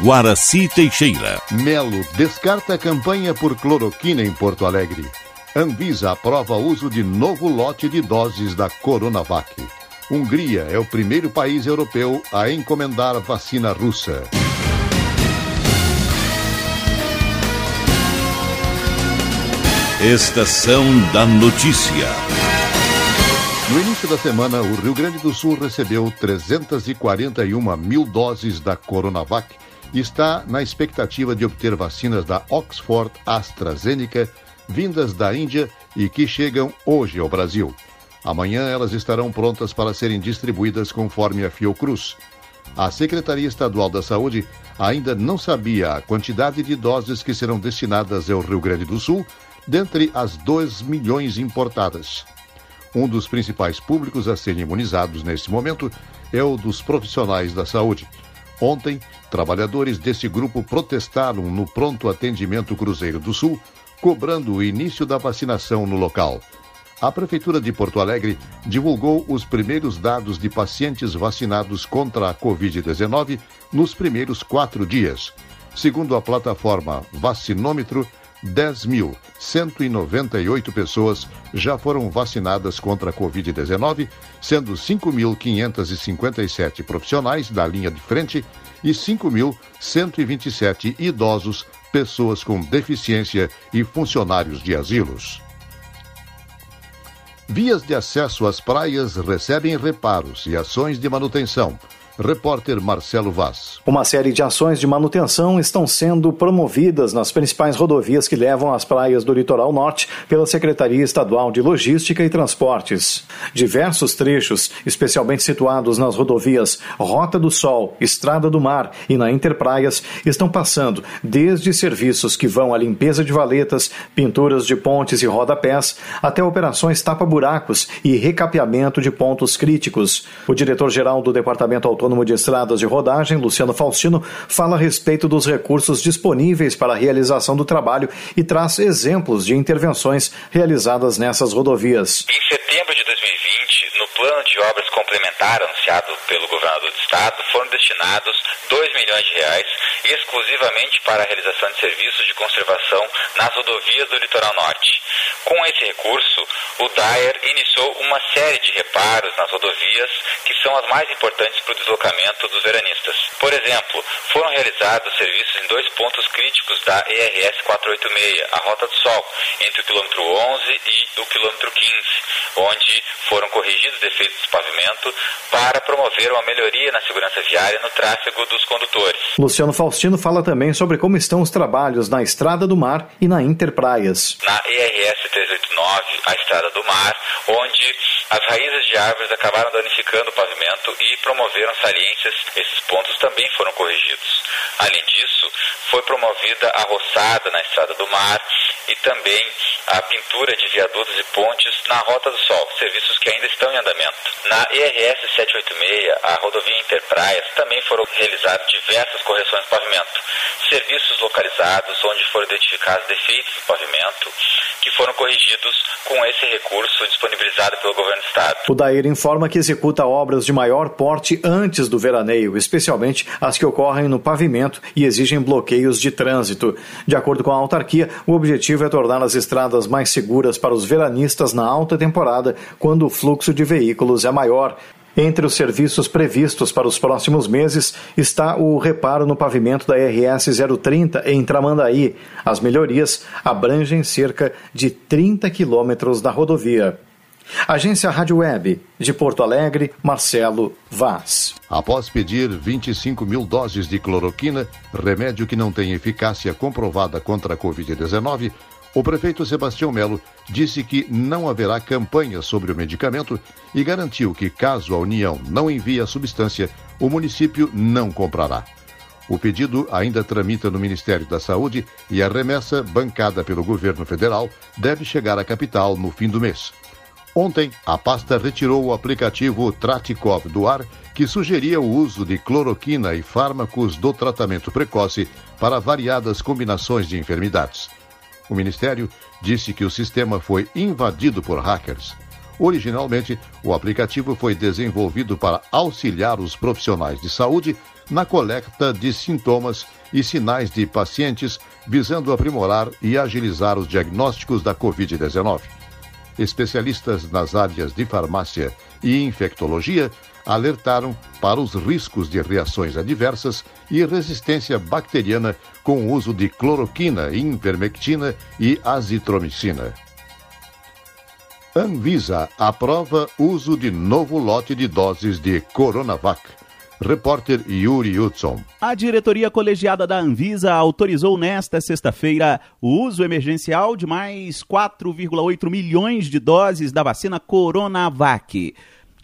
Guaraci Teixeira. Melo descarta a campanha por cloroquina em Porto Alegre. Anvisa aprova uso de novo lote de doses da Coronavac. Hungria é o primeiro país europeu a encomendar vacina russa. Estação da Notícia. No início da semana, o Rio Grande do Sul recebeu 341 mil doses da Coronavac está na expectativa de obter vacinas da Oxford AstraZeneca, vindas da Índia e que chegam hoje ao Brasil. Amanhã elas estarão prontas para serem distribuídas conforme a Fiocruz. A Secretaria Estadual da Saúde ainda não sabia a quantidade de doses que serão destinadas ao Rio Grande do Sul dentre as 2 milhões importadas. Um dos principais públicos a serem imunizados neste momento é o dos profissionais da saúde. Ontem, trabalhadores desse grupo protestaram no pronto atendimento Cruzeiro do Sul, cobrando o início da vacinação no local. A Prefeitura de Porto Alegre divulgou os primeiros dados de pacientes vacinados contra a Covid-19 nos primeiros quatro dias. Segundo a plataforma Vacinômetro, 10.198 pessoas já foram vacinadas contra a Covid-19, sendo 5.557 profissionais da linha de frente e 5.127 idosos, pessoas com deficiência e funcionários de asilos. Vias de acesso às praias recebem reparos e ações de manutenção. Repórter Marcelo Vaz. Uma série de ações de manutenção estão sendo promovidas nas principais rodovias que levam às praias do litoral norte pela Secretaria Estadual de Logística e Transportes. Diversos trechos, especialmente situados nas rodovias Rota do Sol, Estrada do Mar e na Interpraias, estão passando desde serviços que vão à limpeza de valetas, pinturas de pontes e rodapés, até operações tapa-buracos e recapeamento de pontos críticos. O diretor-geral do Departamento Autônomo Autônomo de Estradas de Rodagem, Luciano Faustino, fala a respeito dos recursos disponíveis para a realização do trabalho e traz exemplos de intervenções realizadas nessas rodovias. Em setembro de 2020, no plano de obras complementar anunciado pelo governador do estado, foram destinados 2 milhões de reais exclusivamente para a realização de serviços de conservação nas rodovias do litoral norte. Com esse recurso, o DAER iniciou uma série de reparos nas rodovias que são as mais importantes para o deslocamento dos veranistas. Por exemplo, foram realizados serviços em dois pontos críticos da ERS 486, a Rota do Sol, entre o quilômetro 11 e o quilômetro 15, onde foram corrigidos defeitos pavimento para promover uma melhoria na segurança viária e no tráfego dos condutores. Luciano Faustino fala também sobre como estão os trabalhos na Estrada do Mar e na Interpraias. Na ERS 389, a Estrada do Mar, onde as raízes de árvores acabaram danificando o pavimento e promoveram saliências. Esses pontos também foram corrigidos. Além disso, foi promovida a roçada na Estrada do Mar e também a pintura de viadutos e pontes na Rota do Sol, serviços que ainda estão em andamento. Na ERS 786, a rodovia Interpraias, também foram realizadas diversas correções do pavimento. Serviços localizados onde foram identificados defeitos do pavimento que foram corrigidos com esse recurso disponibilizado pelo governo do estado. O Dair informa que executa obras de maior porte antes do veraneio, especialmente as que ocorrem no pavimento e exigem bloqueios de trânsito. De acordo com a autarquia, o objetivo é tornar as estradas mais seguras para os veranistas na alta temporada, quando o fluxo de veículos é maior. Entre os serviços previstos para os próximos meses está o reparo no pavimento da RS 030 em Tramandaí. As melhorias abrangem cerca de 30 quilômetros da rodovia. Agência Rádio Web, de Porto Alegre, Marcelo Vaz. Após pedir 25 mil doses de cloroquina, remédio que não tem eficácia comprovada contra a Covid-19, o prefeito Sebastião Melo disse que não haverá campanha sobre o medicamento e garantiu que, caso a União não envie a substância, o município não comprará. O pedido ainda tramita no Ministério da Saúde e a remessa, bancada pelo governo federal, deve chegar à capital no fim do mês. Ontem, a pasta retirou o aplicativo Traticov do ar, que sugeria o uso de cloroquina e fármacos do tratamento precoce para variadas combinações de enfermidades. O Ministério disse que o sistema foi invadido por hackers. Originalmente, o aplicativo foi desenvolvido para auxiliar os profissionais de saúde na coleta de sintomas e sinais de pacientes, visando aprimorar e agilizar os diagnósticos da Covid-19. Especialistas nas áreas de farmácia e infectologia alertaram para os riscos de reações adversas e resistência bacteriana com o uso de cloroquina, ivermectina e azitromicina. Anvisa aprova uso de novo lote de doses de Coronavac. Repórter Yuri Hudson. A diretoria colegiada da Anvisa autorizou nesta sexta-feira o uso emergencial de mais 4,8 milhões de doses da vacina Coronavac.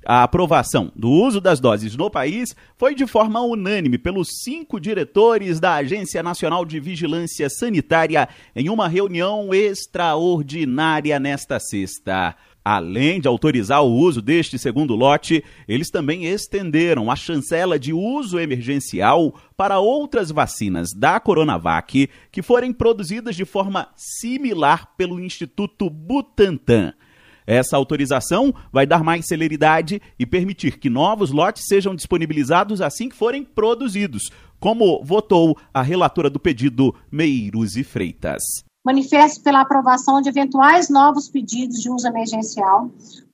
A aprovação do uso das doses no país foi de forma unânime pelos cinco diretores da Agência Nacional de Vigilância Sanitária em uma reunião extraordinária nesta sexta. Além de autorizar o uso deste segundo lote, eles também estenderam a chancela de uso emergencial para outras vacinas da Coronavac que forem produzidas de forma similar pelo Instituto Butantan. Essa autorização vai dar mais celeridade e permitir que novos lotes sejam disponibilizados assim que forem produzidos, como votou a relatora do pedido, Meiruzi Freitas. Manifesto pela aprovação de eventuais novos pedidos de uso emergencial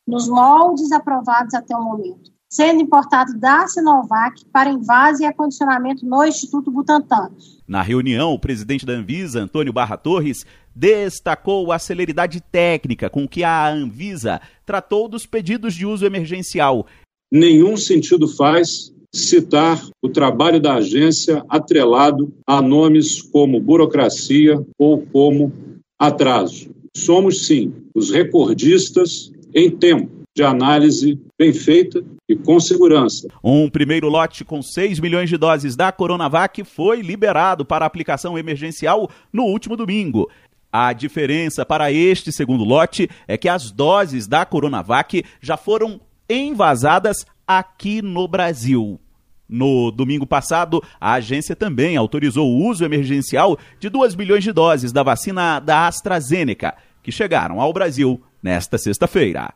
nos moldes aprovados até o momento, sendo importado da Sinovac para invase e acondicionamento no Instituto Butantan. Na reunião, o presidente da Anvisa, Antônio Barra Torres, destacou a celeridade técnica com que a Anvisa tratou dos pedidos de uso emergencial. Nenhum sentido faz citar o trabalho da agência atrelado a nomes como burocracia ou como atraso. Somos, sim, os recordistas em tempo de análise bem feita e com segurança. Um primeiro lote com 6 milhões de doses da Coronavac foi liberado para aplicação emergencial no último domingo. A diferença para este segundo lote é que as doses da Coronavac já foram envasadas aqui no Brasil. No domingo passado, a agência também autorizou o uso emergencial de 2 milhões de doses da vacina da AstraZeneca, que chegaram ao Brasil nesta sexta-feira.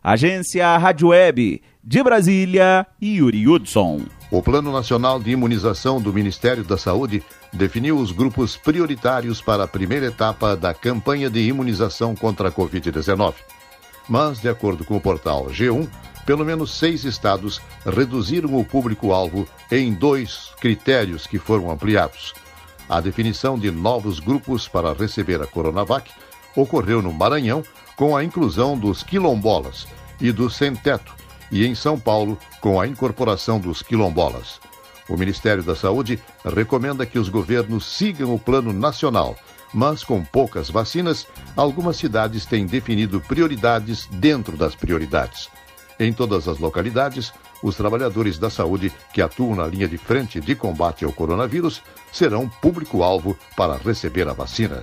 Agência Rádio Web de Brasília, Yuri Hudson. O Plano Nacional de Imunização do Ministério da Saúde definiu os grupos prioritários para a primeira etapa da campanha de imunização contra a Covid-19. Mas, de acordo com o portal G1, pelo menos seis estados reduziram o público-alvo em dois critérios que foram ampliados. A definição de novos grupos para receber a Coronavac ocorreu no Maranhão com a inclusão dos quilombolas e dos sem-teto, e em São Paulo com a incorporação dos quilombolas. O Ministério da Saúde recomenda que os governos sigam o plano nacional, mas com poucas vacinas, algumas cidades têm definido prioridades dentro das prioridades. Em todas as localidades, os trabalhadores da saúde que atuam na linha de frente de combate ao coronavírus serão público-alvo para receber a vacina.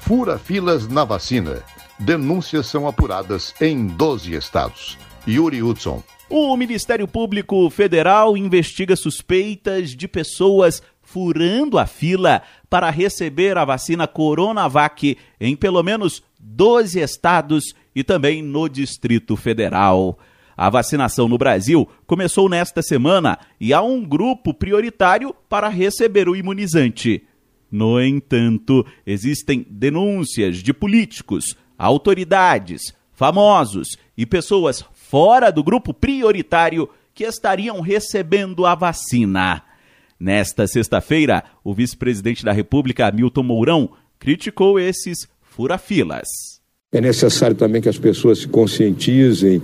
Fura filas na vacina. Denúncias são apuradas em 12 estados. Yuri Hudson. O Ministério Público Federal investiga suspeitas de pessoas furando a fila para receber a vacina Coronavac em pelo menos 12 estados e também no Distrito Federal. A vacinação no Brasil começou nesta semana e há um grupo prioritário para receber o imunizante. No entanto, existem denúncias de políticos, autoridades, famosos e pessoas fora do grupo prioritário que estariam recebendo a vacina. Nesta sexta-feira, o vice-presidente da República, Milton Mourão, criticou esses furafilas. É necessário também que as pessoas se conscientizem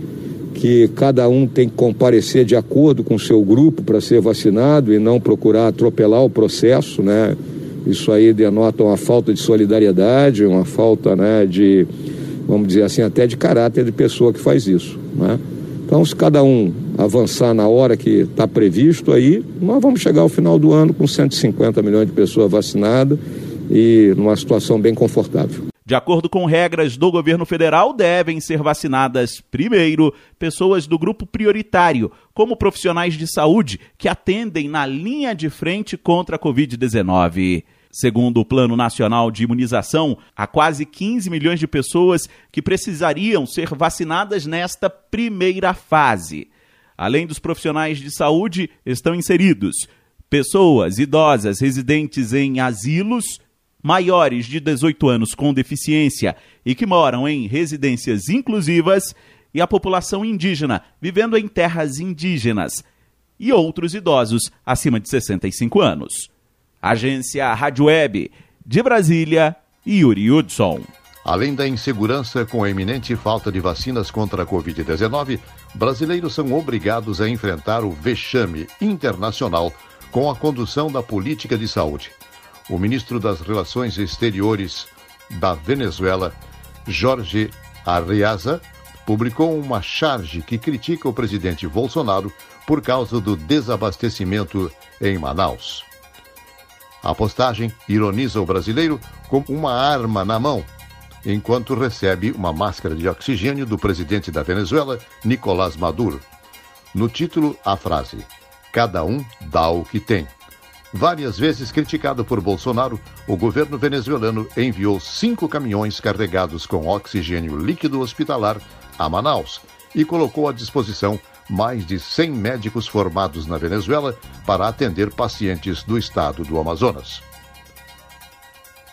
que cada um tem que comparecer de acordo com o seu grupo para ser vacinado e não procurar atropelar o processo, né? Isso aí denota uma falta de solidariedade, uma falta, né, de vamos dizer assim, até de caráter de pessoa que faz isso. Né? Então, se cada um avançar na hora que está previsto, aí nós vamos chegar ao final do ano com 150 milhões de pessoas vacinadas e numa situação bem confortável. De acordo com regras do governo federal, devem ser vacinadas primeiro pessoas do grupo prioritário, como profissionais de saúde que atendem na linha de frente contra a Covid-19. Segundo o Plano Nacional de Imunização, há quase 15 milhões de pessoas que precisariam ser vacinadas nesta primeira fase. Além dos profissionais de saúde, estão inseridos pessoas idosas residentes em asilos, maiores de 18 anos com deficiência e que moram em residências inclusivas e a população indígena vivendo em terras indígenas e outros idosos acima de 65 anos. Agência Rádio Web de Brasília, Yuri Hudson. Além da insegurança com a iminente falta de vacinas contra a Covid-19, brasileiros são obrigados a enfrentar o vexame internacional com a condução da política de saúde. O ministro das Relações Exteriores da Venezuela, Jorge Arriaza, publicou uma charge que critica o presidente Bolsonaro por causa do desabastecimento em Manaus. A postagem ironiza o brasileiro com uma arma na mão, enquanto recebe uma máscara de oxigênio do presidente da Venezuela, Nicolás Maduro. No título, a frase: Cada um dá o que tem. Várias vezes criticado por Bolsonaro, o governo venezuelano enviou cinco caminhões carregados com oxigênio líquido hospitalar a Manaus e colocou à disposição mais de 100 médicos formados na Venezuela para atender pacientes do estado do Amazonas.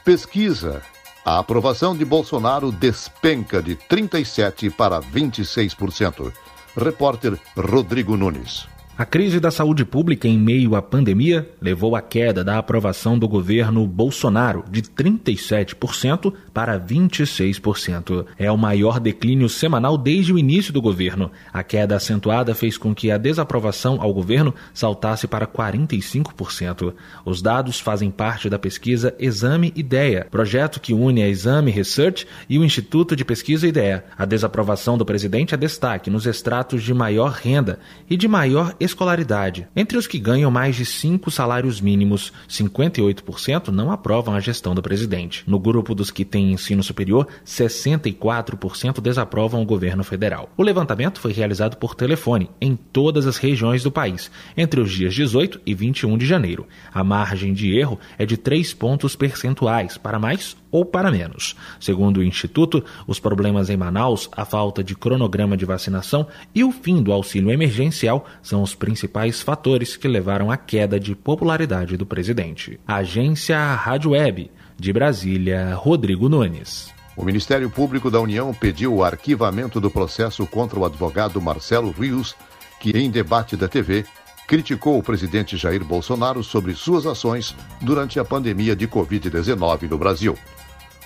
Pesquisa. A aprovação de Bolsonaro despenca de 37% para 26%. Repórter Rodrigo Nunes. A crise da saúde pública em meio à pandemia levou à queda da aprovação do governo Bolsonaro de 37% para 26%. É o maior declínio semanal desde o início do governo. A queda acentuada fez com que a desaprovação ao governo saltasse para 45%. Os dados fazem parte da pesquisa Exame Ideia, projeto que une a Exame Research e o Instituto de Pesquisa Ideia. A desaprovação do presidente é destaque nos estratos de maior renda e de maior escolaridade. Entre os que ganham mais de cinco salários mínimos, 58% não aprovam a gestão do presidente. No grupo dos que têm ensino superior, 64% desaprovam o governo federal. O levantamento foi realizado por telefone em todas as regiões do país, entre os dias 18 e 21 de janeiro. A margem de erro é de 3 pontos percentuais, para mais ou para menos. Segundo o Instituto, os problemas em Manaus, a falta de cronograma de vacinação e o fim do auxílio emergencial são os principais fatores que levaram à queda de popularidade do presidente. Agência Rádio Web, de Brasília, Rodrigo Nunes. O Ministério Público da União pediu o arquivamento do processo contra o advogado Marcelo Rios, que, em debate da TV, criticou o presidente Jair Bolsonaro sobre suas ações durante a pandemia de Covid-19 no Brasil.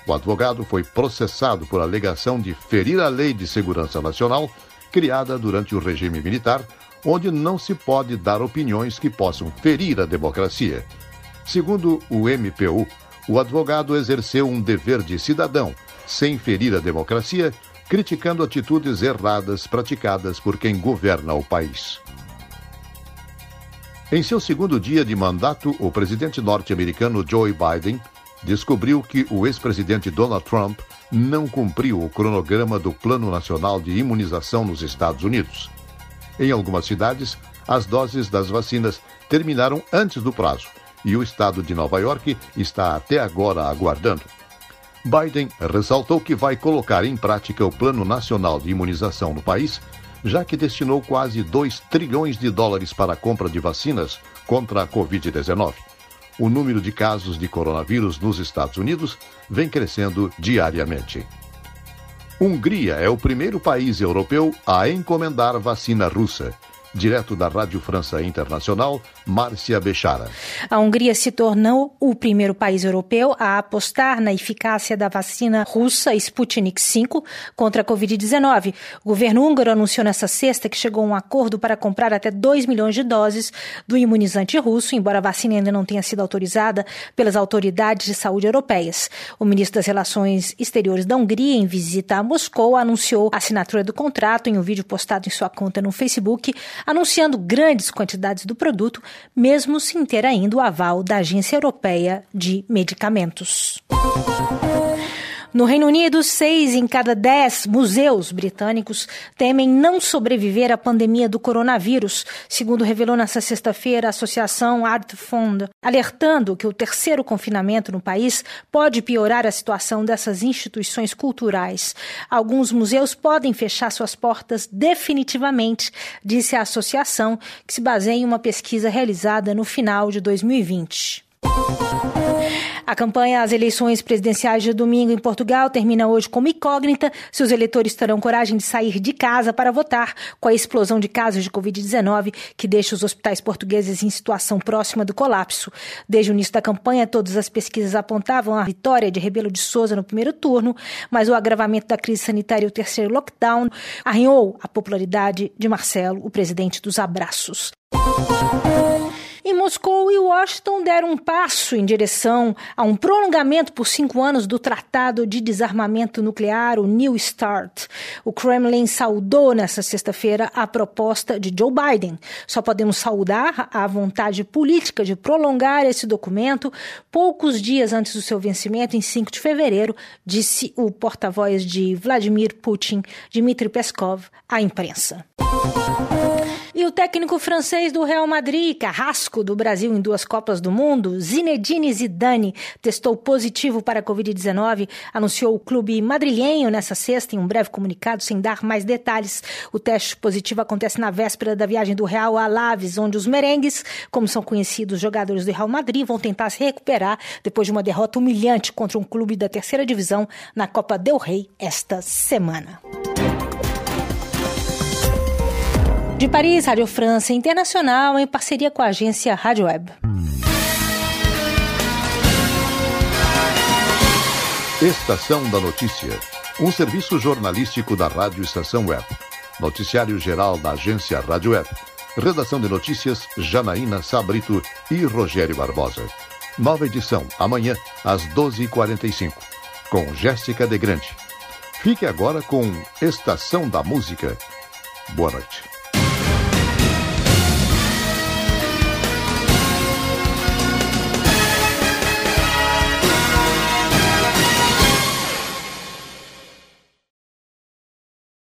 O advogado foi processado por alegação de ferir a Lei de Segurança Nacional, criada durante o regime militar, onde não se pode dar opiniões que possam ferir a democracia. Segundo o MPU, o advogado exerceu um dever de cidadão, sem ferir a democracia, criticando atitudes erradas praticadas por quem governa o país. Em seu segundo dia de mandato, o presidente norte-americano Joe Biden descobriu que o ex-presidente Donald Trump não cumpriu o cronograma do Plano Nacional de Imunização nos Estados Unidos. Em algumas cidades, as doses das vacinas terminaram antes do prazo e o estado de Nova York está até agora aguardando. Biden ressaltou que vai colocar em prática o Plano Nacional de Imunização no país, já que destinou quase 2 trilhões de dólares para a compra de vacinas contra a Covid-19 o número de casos de coronavírus nos Estados Unidos vem crescendo diariamente. Hungria é o primeiro país europeu a encomendar vacina russa. Direto da Rádio França Internacional, Márcia Bechara. A Hungria se tornou o primeiro país europeu a apostar na eficácia da vacina russa Sputnik V contra a Covid-19. O governo húngaro anunciou nesta sexta que chegou a um acordo para comprar até 2 milhões de doses do imunizante russo, embora a vacina ainda não tenha sido autorizada pelas autoridades de saúde europeias. O ministro das Relações Exteriores da Hungria, em visita a Moscou, anunciou a assinatura do contrato em um vídeo postado em sua conta no Facebook anunciando grandes quantidades do produto, mesmo sem ter ainda o aval da Agência Europeia de Medicamentos. No Reino Unido, seis em cada dez museus britânicos temem não sobreviver à pandemia do coronavírus, segundo revelou nesta sexta-feira a Associação Art Fund, alertando que o terceiro confinamento no país pode piorar a situação dessas instituições culturais. Alguns museus podem fechar suas portas definitivamente, disse a associação, que se baseia em uma pesquisa realizada no final de 2020. A campanha às eleições presidenciais de domingo em Portugal termina hoje como incógnita se os eleitores terão coragem de sair de casa para votar com a explosão de casos de Covid-19 que deixa os hospitais portugueses em situação próxima do colapso. Desde o início da campanha, todas as pesquisas apontavam a vitória de Rebelo de Souza no primeiro turno, mas o agravamento da crise sanitária e o terceiro lockdown arranhou a popularidade de Marcelo, o presidente dos abraços. E Moscou e Washington deram um passo em direção a um prolongamento por cinco anos do Tratado de Desarmamento Nuclear, o New START. O Kremlin saudou nesta sexta-feira a proposta de Joe Biden. Só podemos saudar a vontade política de prolongar esse documento poucos dias antes do seu vencimento, em 5 de fevereiro, disse o porta-voz de Vladimir Putin, Dmitry Peskov, à imprensa. E o técnico francês do Real Madrid, carrasco do Brasil em duas Copas do Mundo, Zinedine Zidane, testou positivo para a Covid-19, anunciou o clube madrilhenho nessa sexta em um breve comunicado sem dar mais detalhes. O teste positivo acontece na véspera da viagem do Real a Laves, onde os merengues, como são conhecidos os jogadores do Real Madrid, vão tentar se recuperar depois de uma derrota humilhante contra um clube da terceira divisão na Copa del Rei esta semana. De Paris, Rádio França Internacional, em parceria com a agência Rádio Web. Estação da Notícia, um serviço jornalístico da Rádio Estação Web. Noticiário geral da agência Rádio Web. Redação de notícias Janaína Sabrito e Rogério Barbosa. Nova edição, amanhã, às 12h45, com Jéssica De Grande. Fique agora com Estação da Música. Boa noite.